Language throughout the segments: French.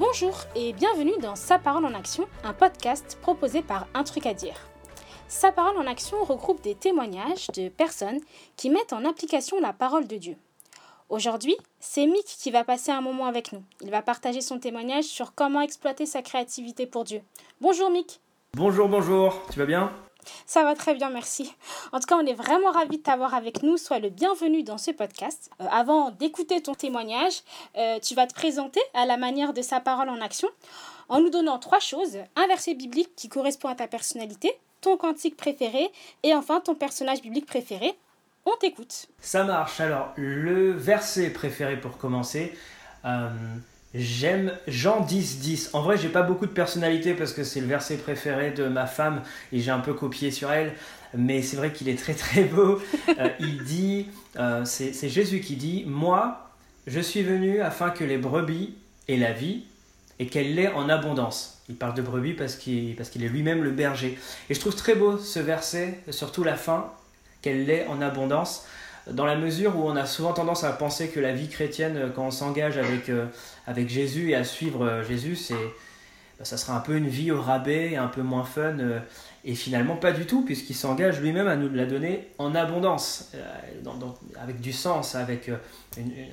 Bonjour et bienvenue dans Sa parole en action, un podcast proposé par Un truc à dire. Sa parole en action regroupe des témoignages de personnes qui mettent en application la parole de Dieu. Aujourd'hui, c'est Mick qui va passer un moment avec nous. Il va partager son témoignage sur comment exploiter sa créativité pour Dieu. Bonjour Mick. Bonjour, bonjour, tu vas bien? Ça va très bien, merci. En tout cas, on est vraiment ravis de t'avoir avec nous. Sois le bienvenu dans ce podcast. Euh, avant d'écouter ton témoignage, euh, tu vas te présenter à la manière de sa parole en action en nous donnant trois choses. Un verset biblique qui correspond à ta personnalité, ton cantique préféré et enfin ton personnage biblique préféré. On t'écoute. Ça marche. Alors, le verset préféré pour commencer, euh, J'aime Jean 10, 10. En vrai, j'ai pas beaucoup de personnalité parce que c'est le verset préféré de ma femme et j'ai un peu copié sur elle. Mais c'est vrai qu'il est très très beau. Euh, il dit, euh, c'est Jésus qui dit Moi, je suis venu afin que les brebis aient la vie et qu'elle l'ait en abondance. Il parle de brebis parce qu'il parce qu'il est lui-même le berger. Et je trouve très beau ce verset, surtout la fin, qu'elle l'ait en abondance dans la mesure où on a souvent tendance à penser que la vie chrétienne, euh, quand on s'engage avec, euh, avec Jésus et à suivre euh, Jésus, c'est, bah, ça sera un peu une vie au rabais, un peu moins fun. et finalement, pas du tout, puisqu'il s'engage lui-même à nous la donner en abondance, avec du sens, avec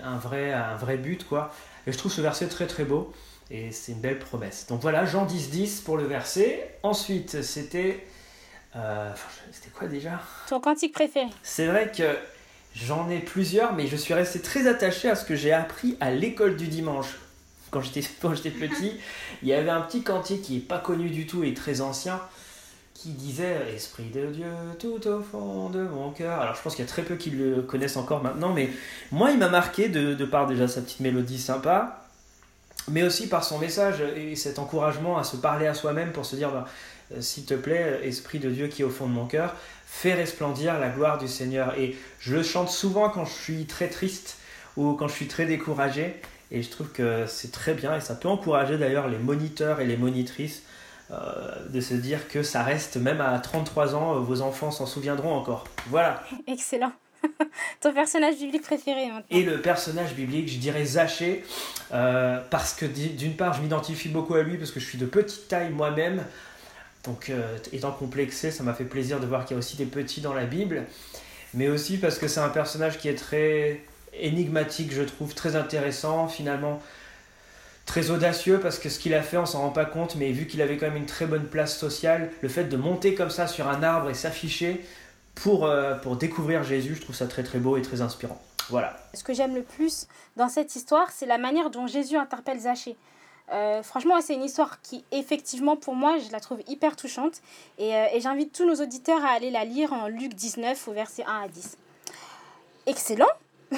un, vrai, un vrai but. quoi. Et je trouve ce verset très très beau. Et c'est une belle promesse. Donc voilà, Jean 10, 10 pour le verset. Ensuite, c'était... c'était quoi déjà? Ton cantique préféré. C'est vrai que J'en ai plusieurs, mais je suis resté très attaché à ce que j'ai appris à l'école du dimanche. Quand j'étais, petit, il y avait un petit cantique qui n'est pas connu du tout et très ancien, qui disait Esprit de Dieu tout au fond de mon cœur. Alors je pense qu'il y a très peu qui le connaissent encore maintenant, mais moi il m'a marqué de, par déjà sa petite mélodie sympa, mais aussi par son message et cet encouragement à se parler à soi-même pour se dire bah, euh, s'il te plaît, Esprit de Dieu qui est au fond de mon cœur, fais resplendir la gloire du Seigneur. Et je le chante souvent quand je suis très triste ou quand je suis très découragé. Et je trouve que c'est très bien et ça peut encourager d'ailleurs les moniteurs et les monitrices euh, de se dire que ça reste, même à 33 ans, euh, vos enfants s'en souviendront encore. Voilà. Excellent. Ton personnage biblique préféré maintenant Et le personnage biblique, je dirais Zaché, parce que d'une part, je m'identifie beaucoup à lui parce que je suis de petite taille moi-même. Donc, euh, étant complexé, ça m'a fait plaisir de voir qu'il y a aussi des petits dans la Bible, mais aussi parce que c'est un personnage qui est très énigmatique, je trouve, très intéressant, finalement très audacieux parce que ce qu'il a fait, on s'en rend pas compte, mais vu qu'il avait quand même une très bonne place sociale, le fait de monter comme ça sur un arbre et s'afficher pour, euh, pour découvrir Jésus, je trouve ça très très beau et très inspirant. Voilà. Ce que j'aime le plus dans cette histoire, c'est la manière dont Jésus interpelle Zachée. Euh, franchement, c'est une histoire qui, effectivement, pour moi, je la trouve hyper touchante. Euh, et, j'invite tous nos auditeurs à aller la lire en Luc 19, au verset 1 à 10. Excellent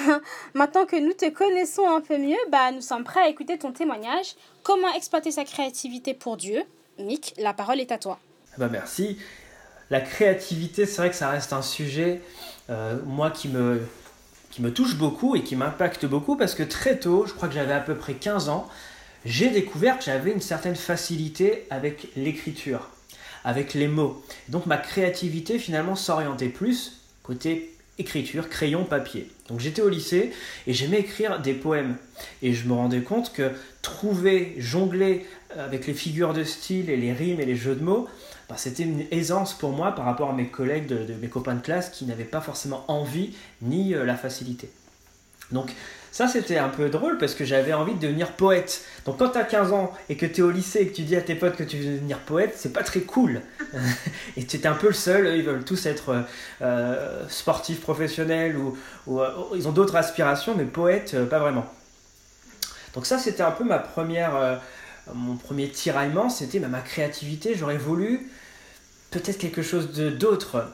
Maintenant que nous te connaissons un peu mieux, bah, nous sommes prêts à écouter ton témoignage. Comment exploiter sa créativité pour Dieu? Mick, la parole est à toi. Bah merci. La créativité, c'est vrai que ça reste un sujet, euh, moi, qui me, qui me touche beaucoup et qui m'impacte beaucoup parce que très tôt, je crois que j'avais à peu près 15 ans, j'ai découvert que j'avais une certaine facilité avec l'écriture, avec les mots. Donc ma créativité finalement s'orientait plus côté écriture, crayon, papier. Donc j'étais au lycée et j'aimais écrire des poèmes. Et je me rendais compte que trouver, jongler avec les figures de style et les rimes et les jeux de mots, bah, c'était une aisance pour moi par rapport à mes collègues, de, mes copains de classe qui n'avaient pas forcément envie ni euh, la facilité. Donc ça, c'était un peu drôle parce que j'avais envie de devenir poète. Donc, quand tu as 15 ans et que tu es au lycée et que tu dis à tes potes que tu veux devenir poète, c'est pas très cool. et tu es un peu le seul. Ils veulent tous être euh, sportifs professionnels ou, euh, ils ont d'autres aspirations, mais poète, euh, pas vraiment. Donc, ça, c'était un peu ma première, mon premier tiraillement. C'était ma créativité. J'aurais voulu peut-être quelque chose d'autre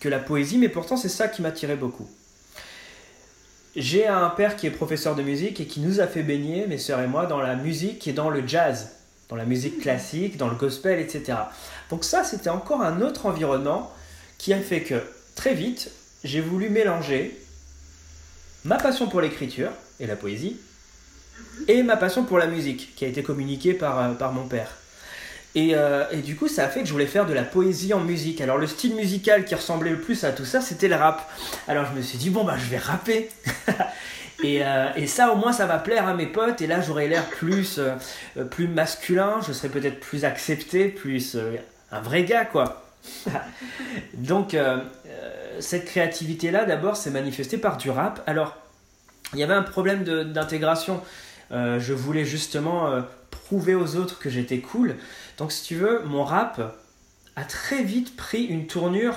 que la poésie, mais pourtant, c'est ça qui m'attirait beaucoup. J'ai un père qui est professeur de musique et qui nous a fait baigner, mes sœurs et moi, dans la musique et dans le jazz, dans la musique classique, dans le gospel, etc. Donc ça, c'était encore un autre environnement qui a fait que très vite, j'ai voulu mélanger ma passion pour l'écriture et la poésie et ma passion pour la musique qui a été communiquée par, euh, par mon père. Euh, et, du coup, ça a fait que je voulais faire de la poésie en musique. Alors, le style musical qui ressemblait le plus à tout ça, c'était le rap. Alors, je me suis dit, bon, bah, je vais rapper. Et, euh, et, ça, au moins, ça va plaire à mes potes. Et là, j'aurai l'air plus, euh, plus masculin. Je serai peut-être plus accepté, plus un vrai gars, quoi. Donc, cette créativité-là, d'abord, s'est manifestée par du rap. Alors, il y avait un problème d'intégration. je voulais justement prouver aux autres que j'étais cool. Donc, si tu veux, mon rap a très vite pris une tournure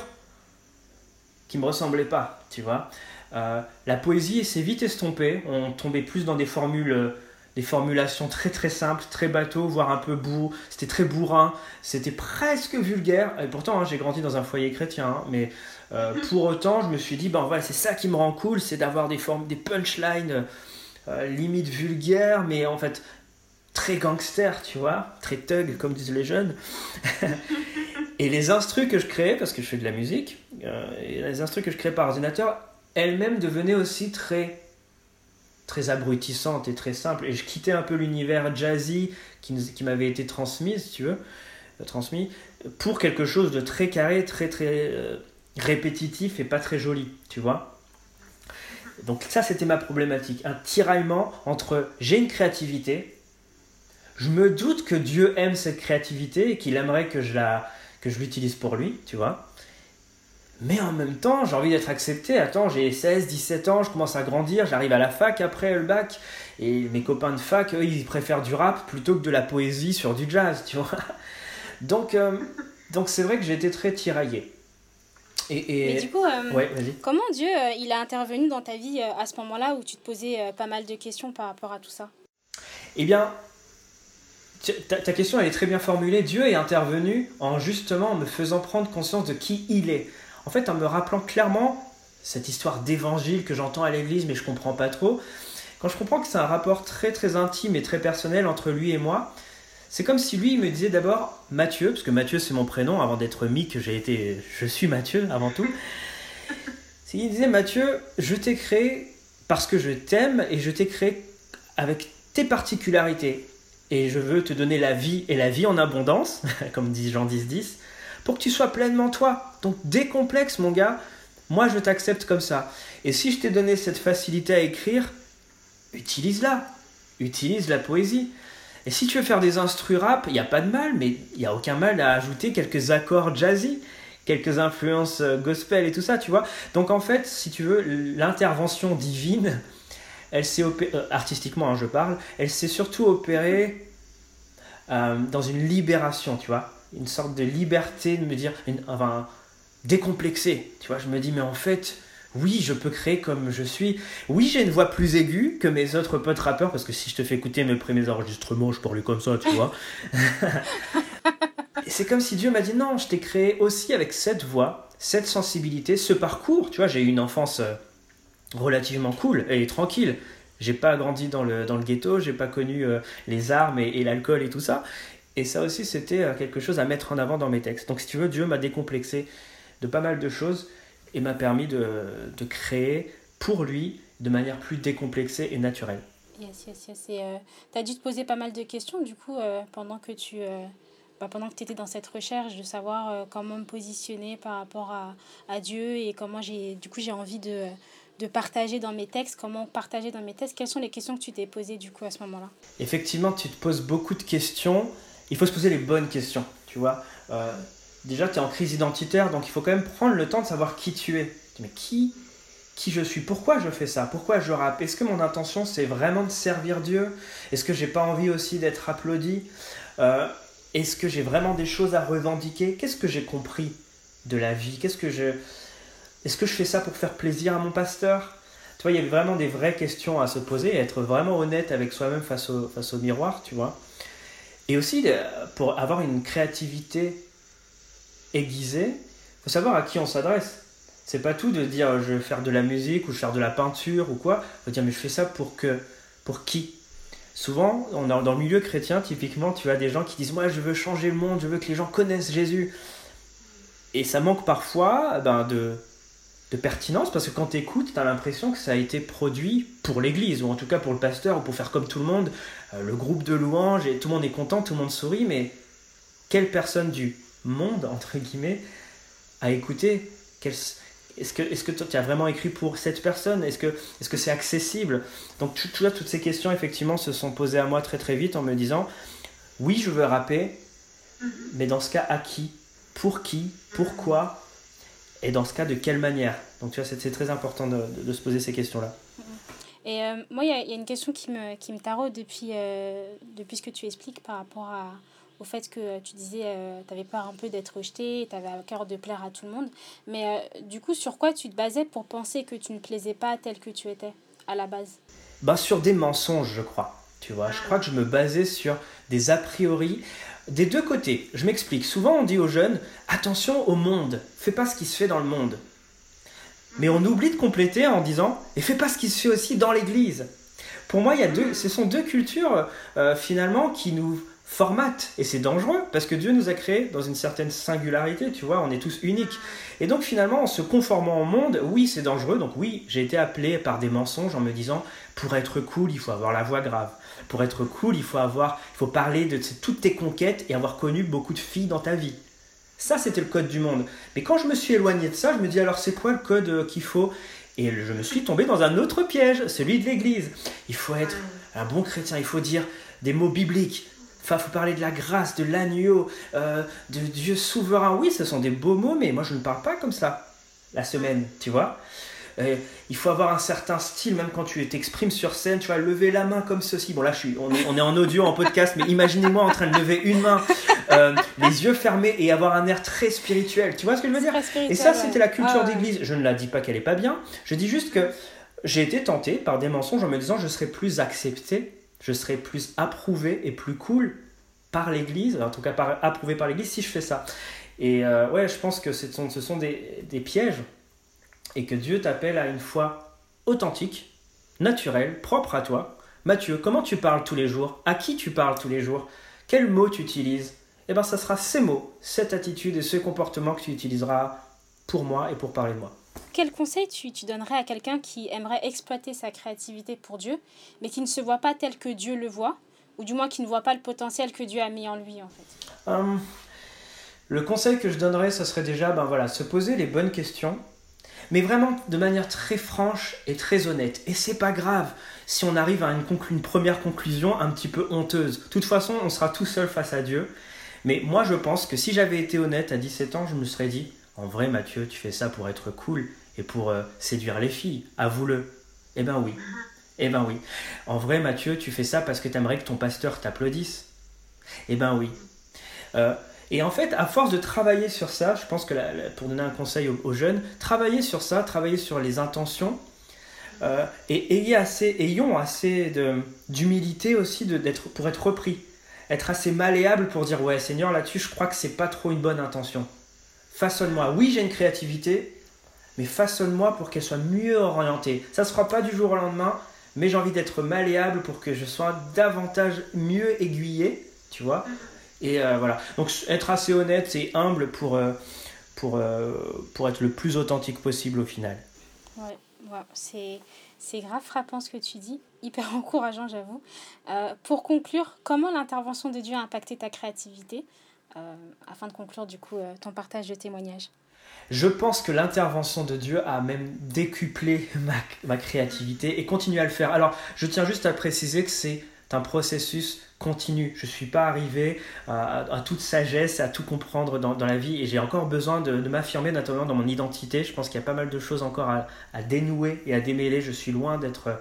qui me ressemblait pas, tu vois. Euh, la poésie s'est vite estompée, on tombait plus dans des formules, euh, des formulations très très simples, très bateau, voire un peu bourre, c'était très bourrin, c'était presque vulgaire, et pourtant hein, j'ai grandi dans un foyer chrétien, hein, mais euh, pour autant je me suis dit, ben voilà, c'est ça qui me rend cool, c'est d'avoir des, formes, des punchlines limite vulgaires, mais en fait très gangster, tu vois, très thug comme disent les jeunes. et les instrus que je créais, parce que je fais de la musique, et les instrus que je créais par ordinateur, elle-même devenait aussi très très abrutissante et très simple et je quittais un peu l'univers jazzy qui, qui m'avait été transmis si tu veux euh, transmis pour quelque chose de très carré très très euh, répétitif et pas très joli tu vois. Donc ça c'était ma problématique. Un tiraillement entre j'ai une créativité je me doute que Dieu aime cette créativité et qu'il aimerait que je la que je l'utilise pour lui tu vois mais en même temps, j'ai envie d'être accepté. Attends, j'ai 16, 17 ans, je commence à grandir, j'arrive à la fac après le bac. Et mes copains de fac, eux, ils préfèrent du rap plutôt que de la poésie sur du jazz, tu vois. Donc, euh, donc c'est vrai que j'ai été très tiraillé. Et, du coup, euh, comment Dieu euh, il a intervenu dans ta vie à ce moment-là où tu te posais pas mal de questions par rapport à tout ça? Eh bien, ta, ta, question elle est très bien formulée. Dieu est intervenu en justement me faisant prendre conscience de qui il est en fait, en me rappelant clairement cette histoire d'évangile que j'entends à l'église, mais je comprends pas trop, quand je comprends que c'est un rapport très très intime et très personnel entre lui et moi, c'est comme si lui me disait d'abord Mathieu, parce que Mathieu c'est mon prénom, avant d'être Mick, j'ai été, je suis Mathieu avant tout. Il disait Mathieu, je t'ai créé parce que je t'aime et je t'ai créé avec tes particularités. Et je veux te donner la vie et la vie en abondance, comme dit Jean 10, 10 pour que tu sois pleinement toi. Donc décomplexe mon gars, moi je t'accepte comme ça. Et si je t'ai donné cette facilité à écrire, utilise-la. Utilise la poésie. Et si tu veux faire des instrus rap, il n'y a pas de mal, mais il n'y a aucun mal à ajouter quelques accords jazzy, quelques influences euh, gospel et tout ça, tu vois. Donc en fait, si tu veux, l'intervention divine, elle s'est opérée, euh, artistiquement hein, je parle, elle s'est surtout opérée euh, dans une libération, tu vois une sorte de liberté de me dire, enfin, décomplexé. Tu vois, je me dis, mais en fait, oui, je peux créer comme je suis. Oui, j'ai une voix plus aiguë que mes autres potes rappeurs, parce que si je te fais écouter mes premiers enregistrements, je parlais comme ça, tu vois. c'est comme si Dieu m'a dit, non, je t'ai créé aussi avec cette voix, cette sensibilité, ce parcours. Tu vois, j'ai eu une enfance euh, relativement cool et tranquille. J'ai pas grandi dans le, dans le ghetto, j'ai pas connu euh, les armes et l'alcool et tout ça. Et ça aussi, c'était euh, quelque chose à mettre en avant dans mes textes. Donc, si tu veux, Dieu m'a décomplexé de pas mal de choses et m'a permis de, de, créer pour lui de manière plus décomplexée et naturelle. Yes, yes, yes. Euh, tu as dû te poser pas mal de questions, du coup, pendant que tu bah, pendant que tu étais dans cette recherche de savoir comment me positionner par rapport à, à Dieu et comment j'ai, du coup, j'ai envie de, de partager dans mes textes, comment partager dans mes textes. Quelles sont les questions que tu t'es posées, du coup, à ce moment-là? Effectivement, tu te poses beaucoup de questions. Il faut se poser les bonnes questions, tu vois. Euh, déjà, tu es en crise identitaire, donc il faut quand même prendre le temps de savoir qui tu es. Mais qui, qui je suis? Pourquoi je fais ça? Pourquoi je rappe? Est-ce que mon intention, c'est vraiment de servir Dieu? Est-ce que j'ai pas envie aussi d'être applaudi? Euh, Est-ce que j'ai vraiment des choses à revendiquer? Qu'est-ce que j'ai compris de la vie? Qu'est-ce que je... Est-ce que je fais ça pour faire plaisir à mon pasteur? Tu vois, il y a vraiment des vraies questions à se poser et être vraiment honnête avec soi-même face au, miroir, tu vois. Et aussi, pour avoir une créativité aiguisée, faut savoir à qui on s'adresse. C'est pas tout de dire je vais faire de la musique ou je vais faire de la peinture ou quoi. Faut dire mais je fais ça pour que pour qui? Souvent, on dans le milieu chrétien, typiquement, tu as des gens qui disent moi je veux changer le monde, je veux que les gens connaissent Jésus. Et ça manque parfois ben, de, de pertinence parce que quand tu écoutes, tu as l'impression que ça a été produit pour l'église ou en tout cas pour le pasteur ou pour faire comme tout le monde, euh, le groupe de louanges et tout le monde est content, tout le monde sourit, mais quelle personne du monde, entre guillemets, a écouté est-ce que est-ce que tu as vraiment écrit pour cette personne? Est-ce que est-ce que c'est accessible? Donc vois, toutes ces questions effectivement se sont posées à moi très très vite en me disant oui, je veux rapper, mm-hmm. mais dans ce cas à qui? Pour qui? Pourquoi? Et dans ce cas de quelle manière Donc tu vois, c'est très important de, de, se poser ces questions-là. Mm-hmm. Et euh, moi, il y, y, a une question qui me, qui me taraude depuis, euh, depuis ce que tu expliques par rapport à, au fait que tu disais euh, tu avais peur un peu d'être rejeté, tu avais à cœur de plaire à tout le monde. Mais euh, du coup, sur quoi tu te basais pour penser que tu ne plaisais pas tel que tu étais à la base? Bah, Sur des mensonges, je crois. Tu vois, je crois que je me basais sur des a priori des deux côtés. Je m'explique. Souvent, on dit aux jeunes attention au monde, fais pas ce qui se fait dans le monde. Mais on oublie de compléter en disant et fais pas ce qui se fait aussi dans l'église. Pour moi, il y a deux, ce sont deux cultures euh, finalement qui nous formate. Et c'est dangereux parce que Dieu nous a créés dans une certaine singularité, tu vois, on est tous uniques. Et donc finalement, en se conformant au monde, oui, c'est dangereux. Donc oui, j'ai été appelé par des mensonges en me disant, pour être cool, il faut avoir la voix grave. Pour être cool, il faut avoir, il faut parler de toutes tes conquêtes et avoir connu beaucoup de filles dans ta vie. Ça, c'était le code du monde. Mais quand je me suis éloigné de ça, je me dis alors c'est quoi le code euh, qu'il faut? Et je me suis tombé dans un autre piège, celui de l'Église. Il faut être un bon chrétien, il faut dire des mots bibliques, Enfin, faut parler de la grâce, de l'agneau, euh, de Dieu souverain. Oui, ce sont des beaux mots, mais moi je ne parle pas comme ça la semaine, tu vois? Euh, il faut avoir un certain style, même quand tu t'exprimes sur scène, tu vas lever la main comme ceci. Bon, là, je suis, on, est, on est en audio, en podcast, mais imaginez-moi en train de lever une main, euh, les yeux fermés et avoir un air très spirituel. Tu vois ce que je veux dire? Et ça, c'était la culture d'église. Je ne la dis pas qu'elle est pas bien. Je dis juste que j'ai été tenté par des mensonges en me disant je serais plus accepté je serai plus approuvé et plus cool par l'Église, en tout cas par, approuvé par l'Église si je fais ça. Et euh, ouais, je pense que ce sont, ce sont des, des pièges et que Dieu t'appelle à une foi authentique, naturelle, propre à toi. Mathieu, comment tu parles tous les jours? À qui tu parles tous les jours? Quels mots tu utilises? Eh bien, ça sera ces mots, cette attitude et ce comportement que tu utiliseras pour moi et pour parler de moi. Quel conseil tu, tu donnerais à quelqu'un qui aimerait exploiter sa créativité pour Dieu, mais qui ne se voit pas tel que Dieu le voit, ou du moins qui ne voit pas le potentiel que Dieu a mis en lui en fait? Hum, Le conseil que je donnerais, ce serait déjà ben voilà, se poser les bonnes questions, mais vraiment de manière très franche et très honnête. Et c'est pas grave si on arrive à une, première conclusion un petit peu honteuse. De toute façon, on sera tout seul face à Dieu. Mais moi, je pense que si j'avais été honnête à 17 ans, je me serais dit, en vrai, Mathieu, tu fais ça pour être cool et pour euh, séduire les filles. Avoue-le. Eh ben oui. Eh ben oui. En vrai, Mathieu, tu fais ça parce que tu aimerais que ton pasteur t'applaudisse. Eh ben oui. Euh, et en fait, à force de travailler sur ça, je pense que pour donner un conseil aux, jeunes, travailler sur ça, travailler sur les intentions, euh, et ayez assez, ayons assez d'humilité aussi pour être repris. Être assez malléable pour dire Ouais, Seigneur, là-dessus, je crois que c'est pas trop une bonne intention. Façonne-moi. Oui, j'ai une créativité, mais façonne-moi pour qu'elle soit mieux orientée. Ça ne se fera pas du jour au lendemain, mais j'ai envie d'être malléable pour que je sois davantage mieux aiguillé, tu vois. Et euh, voilà. Donc être assez honnête et humble pour, euh, pour, euh, pour être le plus authentique possible au final. Ouais, c'est, c'est grave frappant ce que tu dis, hyper encourageant j'avoue. pour conclure, comment l'intervention de Dieu a impacté ta créativité afin de conclure du coup ton partage de témoignages? Je pense que l'intervention de Dieu a même décuplé ma, créativité et continue à le faire. Alors, je tiens juste à préciser que c'est un processus continu. Je ne suis pas arrivé à, toute sagesse, à tout comprendre dans, la vie et j'ai encore besoin de, m'affirmer, notamment dans mon identité. Je pense qu'il y a pas mal de choses encore à, dénouer et à démêler. Je suis loin d'être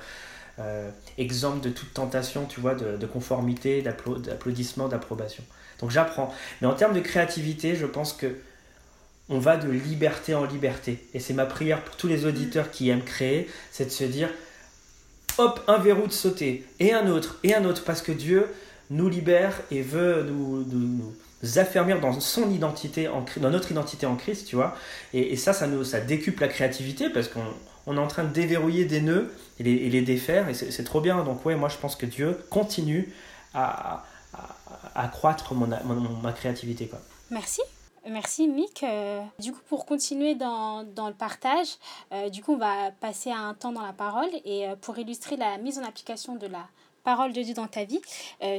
euh, exemple de toute tentation, tu vois, de, de conformité, d'applaudissement, d'approbation. Donc j'apprends. Mais en termes de créativité, je pense que on va de liberté en liberté. Et c'est ma prière pour tous les auditeurs qui aiment créer, c'est de se dire, hop, un verrou de sauter, et un autre, et un autre, parce que Dieu nous libère et veut nous, nous, affermir dans son identité, en, dans notre identité en Christ, tu vois. Et, ça, ça, nous, ça décuple la créativité, parce qu'on est en train de déverrouiller des nœuds et les, défaire, et c'est trop bien. Donc ouais, moi je pense que Dieu continue à, accroître mon, ma créativité. Quoi. Merci. Merci Mick. Euh, du coup, pour continuer dans, dans le partage, euh, du coup, on va passer à un temps dans la parole. Et euh, pour illustrer la mise en application de la parole de Dieu dans ta vie,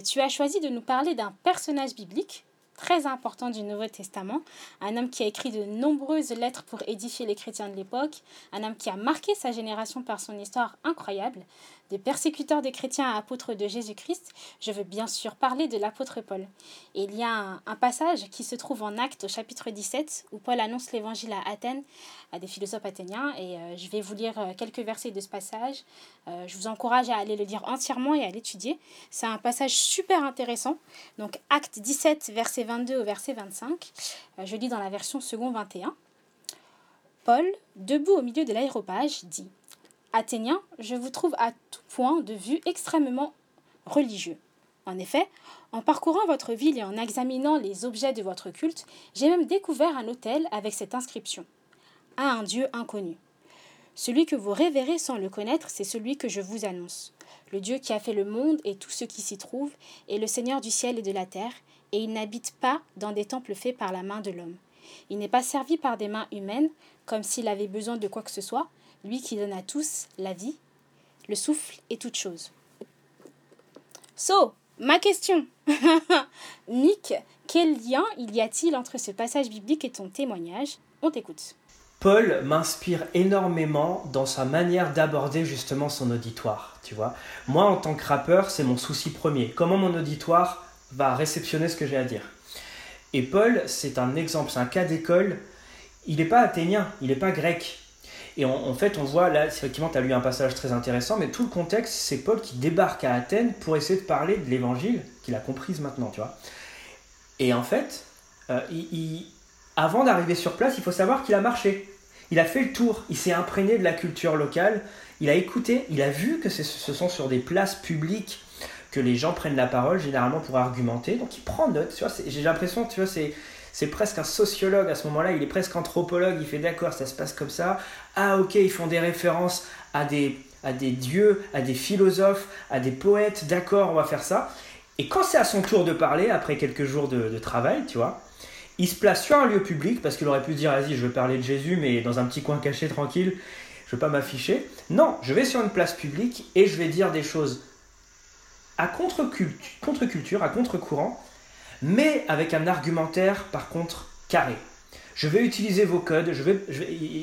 tu as choisi de nous parler d'un personnage biblique très important du Nouveau Testament, un homme qui a écrit de nombreuses lettres pour édifier les chrétiens de l'époque, un homme qui a marqué sa génération par son histoire incroyable, des persécuteurs des chrétiens à apôtres de Jésus-Christ, je veux bien sûr parler de l'apôtre Paul. Il y a un, passage qui se trouve en Actes au chapitre 17 où Paul annonce l'évangile à Athènes, à des philosophes athéniens, et euh, je vais vous lire euh, quelques versets de ce passage. Euh, je vous encourage à aller le lire entièrement et à l'étudier. C'est un passage super intéressant. Donc Acte 17, verset 22 au verset 25. je lis dans la version second 21. Paul, debout au milieu de l'aéropage, dit Athéniens, je vous trouve à tout point de vue extrêmement religieux. En effet, en parcourant votre ville et en examinant les objets de votre culte, j'ai même découvert un hôtel avec cette inscription À un Dieu inconnu. Celui que vous révérez sans le connaître, c'est celui que je vous annonce. Le Dieu qui a fait le monde et tout ce qui s'y trouve est le Seigneur du ciel et de la terre, et il n'habite pas dans des temples faits par la main de l'homme. Il n'est pas servi par des mains humaines, comme s'il avait besoin de quoi que ce soit, lui qui donne à tous la vie, le souffle et toute chose. So, ma question. Nick, quel lien il y a-t-il entre ce passage biblique et ton témoignage? On t'écoute. Paul m'inspire énormément dans sa manière d'aborder justement son auditoire, tu vois. Moi, en tant que rappeur, c'est mon souci premier. Comment mon auditoire va réceptionner ce que j'ai à dire? Et Paul, c'est un exemple, c'est un cas d'école. Il n'est pas athénien, il n'est pas grec. Et en, fait, on voit là, effectivement, tu as lu un passage très intéressant, mais tout le contexte, c'est Paul qui débarque à Athènes pour essayer de parler de l'évangile qu'il a comprise maintenant, tu vois. Et en fait, euh, avant d'arriver sur place, il faut savoir qu'il a marché. Il a fait le tour, il s'est imprégné de la culture locale, il a écouté, il a vu que ce sont sur des places publiques que les gens prennent la parole, généralement pour argumenter. Donc il prend note, tu vois, j'ai l'impression, tu vois, c'est c'est presque un sociologue à ce moment-là, il est presque anthropologue, il fait d'accord, ça se passe comme ça. Ah ok, ils font des références à des, à des dieux, à des philosophes, à des poètes, d'accord, on va faire ça. Et quand c'est à son tour de parler, après quelques jours de, travail, tu vois, il se place sur un lieu public, parce qu'il aurait pu dire, vas-y, je veux parler de Jésus, mais dans un petit coin caché, tranquille, je veux pas m'afficher. Non, je vais sur une place publique et je vais dire des choses à contre-culture, à contre-courant, mais avec un argumentaire par contre carré. Je vais utiliser vos codes. Je vais,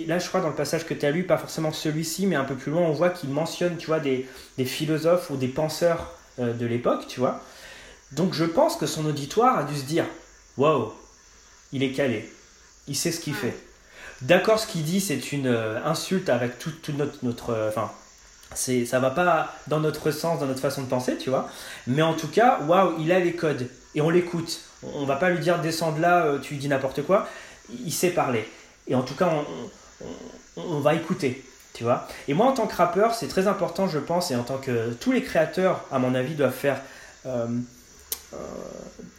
là, je crois dans le passage que tu as lu, pas forcément celui-ci, mais un peu plus loin, on voit qu'il mentionne, tu vois, des, philosophes ou des penseurs euh, de l'époque, tu vois. Donc, je pense que son auditoire a dû se dire, waouh, il est calé, il sait ce qu'il fait. D'accord, ce qu'il dit, c'est une euh, insulte avec tout, notre, notre euh, enfin, c'est, ça va pas dans notre sens, dans notre façon de penser, tu vois. Mais en tout cas, waouh, il a les codes et on l'écoute. On va pas lui dire descends de là, euh, tu lui dis n'importe quoi. Il sait parler. Et en tout cas, on, va écouter. Tu vois et moi, en tant que rappeur, c'est très important, je pense, et en tant que tous les créateurs, à mon avis, doivent faire, euh, euh,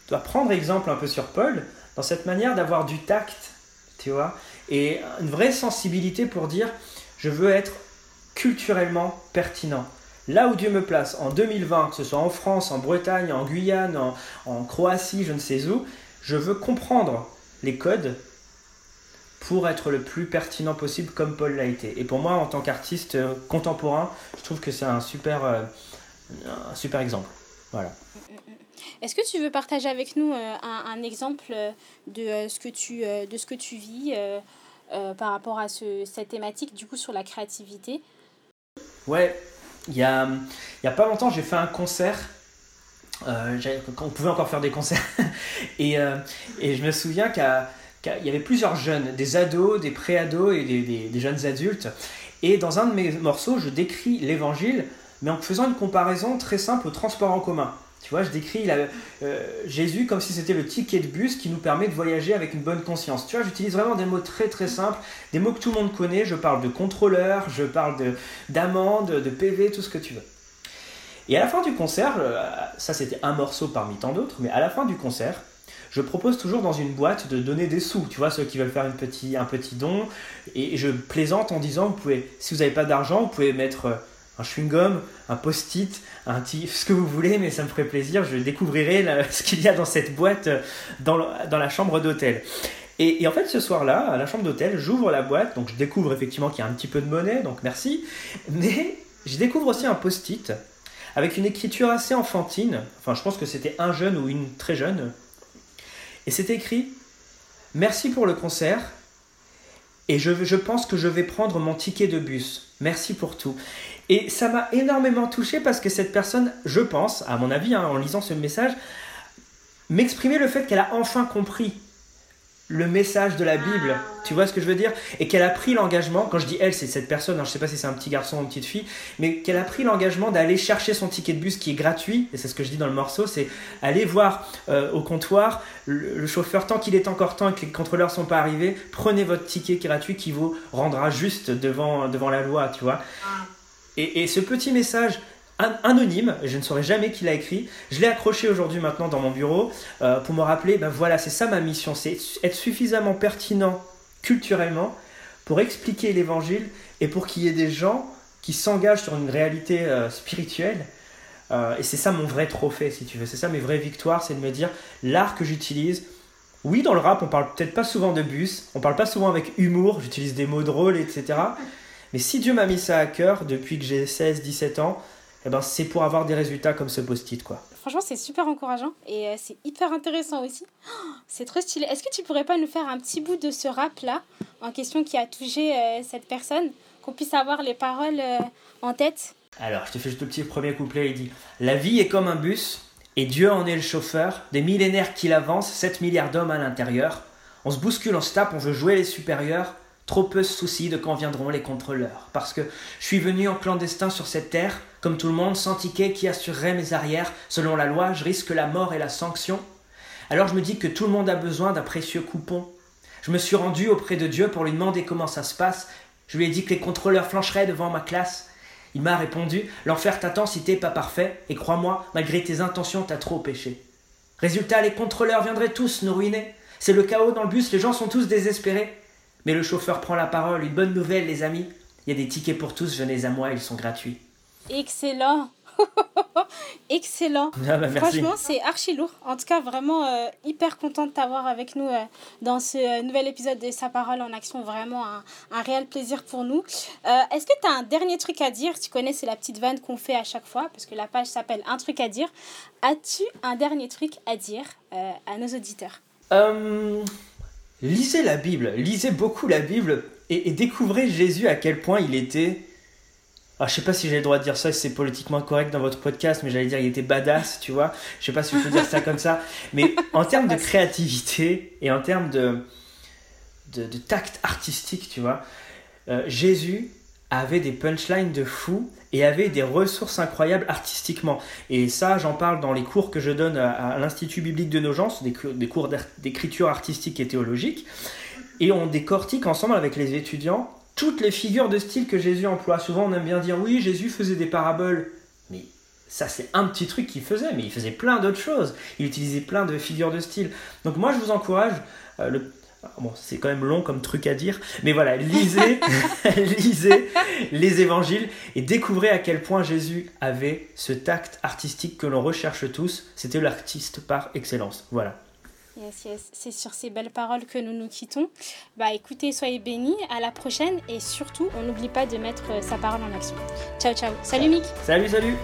doivent prendre exemple un peu sur Paul dans cette manière d'avoir du tact, tu vois, et une vraie sensibilité pour dire, je veux être culturellement pertinent là où Dieu me place en 2020, que ce soit en France, en Bretagne, en Guyane, en, Croatie, je ne sais où, je veux comprendre les codes pour être le plus pertinent possible comme Paul l'a été. Et pour moi, en tant qu'artiste euh, contemporain, je trouve que c'est un super, euh, un super exemple. Voilà. Est-ce que tu veux partager avec nous euh, un, exemple de, ce que tu, de ce que tu vis par rapport à ce, cette thématique, du coup, sur la créativité? Ouais, il y a, pas longtemps, j'ai fait un concert. Euh, on pouvait encore faire des concerts. et, euh, et je me souviens qu'il y avait plusieurs jeunes, des ados, des pré-ados et des, jeunes adultes. Et dans un de mes morceaux, je décris l'évangile, mais en faisant une comparaison très simple au transport en commun. Tu vois, je décris euh, Jésus comme si c'était le ticket de bus qui nous permet de voyager avec une bonne conscience. Tu vois, j'utilise vraiment des mots très très simples, des mots que tout le monde connaît. Je parle de contrôleur, je parle d'amende, de, de PV, tout ce que tu veux. Et à la fin du concert, euh, ça c'était un morceau parmi tant d'autres, mais à la fin du concert, je propose toujours dans une boîte de donner des sous. Tu vois, ceux qui veulent faire un petit don. Et je plaisante en disant, vous si vous n'avez pas d'argent, vous pouvez mettre euh, un chewing-gum, un post-it, un petit, ce que vous voulez, mais ça me ferait plaisir. Je découvrirai ce qu'il y a dans cette boîte euh, dans, la chambre d'hôtel. Et, en fait, ce soir-là, à la chambre d'hôtel, j'ouvre la boîte, donc je découvre effectivement qu'il y a un petit peu de monnaie, donc merci. Mais je découvre aussi un post-it avec une écriture assez enfantine. Enfin, je pense que c'était un jeune ou une très jeune. Et c'est écrit Merci pour le concert. Et je pense que je vais prendre mon ticket de bus. Merci pour tout. Et ça m'a énormément touché parce que cette personne, je pense, à mon avis, hein, en lisant ce message, m'exprimait le fait qu'elle a enfin compris le message de la Bible. Ah. Tu vois ce que je veux dire? Et qu'elle a pris l'engagement, quand je dis elle, c'est cette personne, hein, je ne sais pas si c'est un petit garçon ou une petite fille, mais qu'elle a pris l'engagement d'aller chercher son ticket de bus qui est gratuit, et c'est ce que je dis dans le morceau, c'est aller voir euh, au comptoir le, chauffeur, tant qu'il est encore temps et que les contrôleurs sont pas arrivés, prenez votre ticket gratuit qui vous rendra juste devant, devant la loi, tu vois. Et, et ce petit message, anonyme, je ne saurais jamais qui l'a écrit. Je l'ai accroché aujourd'hui maintenant dans mon bureau euh, pour me rappeler, ben voilà, c'est ça ma mission, c'est être suffisamment pertinent culturellement pour expliquer l'évangile et pour qu'il y ait des gens qui s'engagent sur une réalité euh, spirituelle. Euh, et c'est ça mon vrai trophée, si tu veux. C'est ça mes vraies victoires, c'est de me dire l'art que j'utilise. Oui, dans le rap, on parle peut-être pas souvent de bus, on parle pas souvent avec humour, j'utilise des mots drôles, etc. Mais si Dieu m'a mis ça à cœur depuis que j'ai 16-17 ans, eh ben, c'est pour avoir des résultats comme ce post-it. quoi. Franchement, c'est super encourageant et euh, c'est hyper intéressant aussi. c'est trop stylé. Est-ce que tu pourrais pas nous faire un petit bout de ce rap-là en question qui a touché euh, cette personne, qu'on puisse avoir les paroles euh, en tête? Alors, je te fais juste le petit premier couplet. Il dit La vie est comme un bus et Dieu en est le chauffeur, des millénaires qui l'avancent, 7 milliards d'hommes à l'intérieur. On se bouscule, on se tape, on veut jouer les supérieurs. Trop peu de soucis de quand viendront les contrôleurs. Parce que je suis venu en clandestin sur cette terre, comme tout le monde, sans ticket qui assurerait mes arrières. Selon la loi, je risque la mort et la sanction. Alors je me dis que tout le monde a besoin d'un précieux coupon. Je me suis rendu auprès de Dieu pour lui demander comment ça se passe. Je lui ai dit que les contrôleurs flancheraient devant ma classe. Il m'a répondu L'enfer t'attend si t'es pas parfait, et crois-moi, malgré tes intentions, t'as trop péché. Résultat, les contrôleurs viendraient tous nous ruiner. C'est le chaos dans le bus, les gens sont tous désespérés. Mais le chauffeur prend la parole. Une bonne nouvelle, les amis. Il y a des tickets pour tous, venez à moi, ils sont gratuits. Excellent. Excellent. Ah bah, Franchement, c'est archi lourd. En tout cas, vraiment euh, hyper content de t'avoir avec nous euh, dans ce euh, nouvel épisode de Sa parole en action. Vraiment un, un réel plaisir pour nous. Est-ce que tu as un dernier truc à dire? Tu connais, c'est la petite vanne qu'on fait à chaque fois parce que la page s'appelle Un truc à dire. As-tu un dernier truc à dire à nos auditeurs? Lisez la Bible, lisez beaucoup la Bible et, découvrez Jésus à quel point il était. Ah, je sais pas si j'ai le droit de dire ça, si c'est politiquement correct dans votre podcast, mais j'allais dire il était badass, tu vois. Je sais pas si je peux dire ça comme ça. Mais en termes de créativité et en termes de, de, tact artistique, tu vois, euh, Jésus avait des punchlines de fou et avait des ressources incroyables artistiquement. Et ça, j'en parle dans les cours que je donne à, l'Institut biblique de Nogence, des, des cours d'écriture artistique et théologique. Et on décortique ensemble avec les étudiants toutes les figures de style que Jésus emploie. Souvent, on aime bien dire oui, Jésus faisait des paraboles. Mais ça, c'est un petit truc qu'il faisait, mais il faisait plein d'autres choses. Il utilisait plein de figures de style. Donc, moi, je vous encourage. Euh, le, bon, c'est quand même long comme truc à dire, mais voilà, lisez, lisez les évangiles et découvrez à quel point Jésus avait ce tact artistique que l'on recherche tous. C'était l'artiste par excellence. Voilà. Yes, yes. C'est sur ces belles paroles que nous nous quittons. Bah écoutez, soyez bénis, à la prochaine et surtout, on n'oublie pas de mettre sa parole en action. Ciao, ciao. Salut Mick. Salut, salut.